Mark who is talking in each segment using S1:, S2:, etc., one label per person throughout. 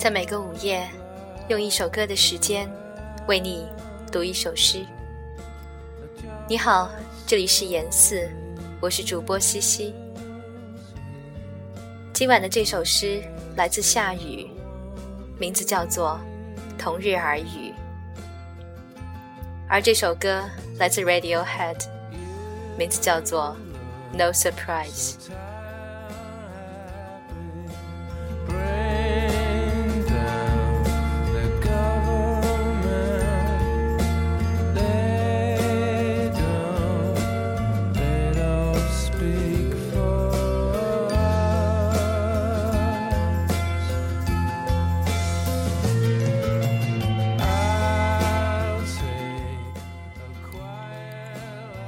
S1: 在每个午夜，用一首歌的时间为你读一首诗。你好，这里是言四，我是主播西西。今晚的这首诗来自夏雨，名字叫做《同日而语》，而这首歌来自 Radiohead，名字叫做《No Surprise》。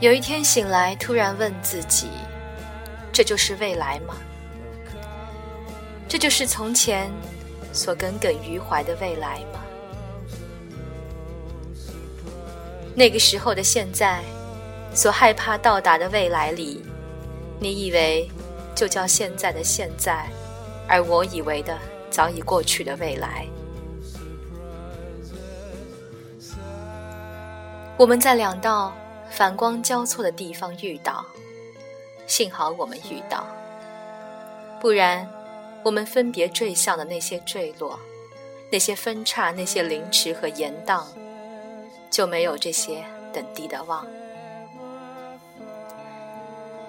S1: 有一天醒来，突然问自己：“这就是未来吗？这就是从前所耿耿于怀的未来吗？”那个时候的现在，所害怕到达的未来里，你以为就叫现在的现在，而我以为的早已过去的未来。我们在两道。反光交错的地方遇到，幸好我们遇到，不然我们分别坠向的那些坠落，那些分叉，那些凌迟和延宕，就没有这些等地的望。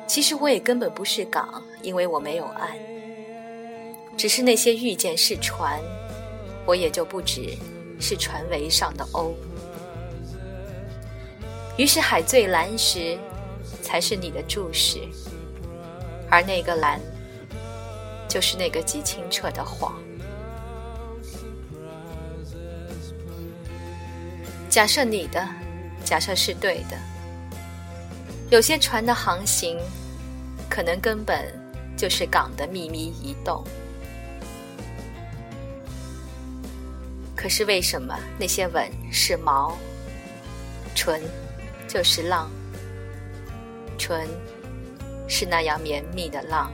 S1: 其实我也根本不是港，因为我没有岸，只是那些遇见是船，我也就不只是船桅上的鸥。于是海最蓝时，才是你的注视，而那个蓝，就是那个极清澈的谎。假设你的假设是对的，有些船的航行，可能根本就是港的秘密移动。可是为什么那些吻是毛，唇？就是浪，纯是那样绵密的浪。